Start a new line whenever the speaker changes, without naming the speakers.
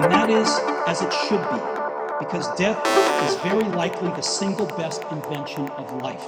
And that is as it should be, because death is very likely the single best invention of life.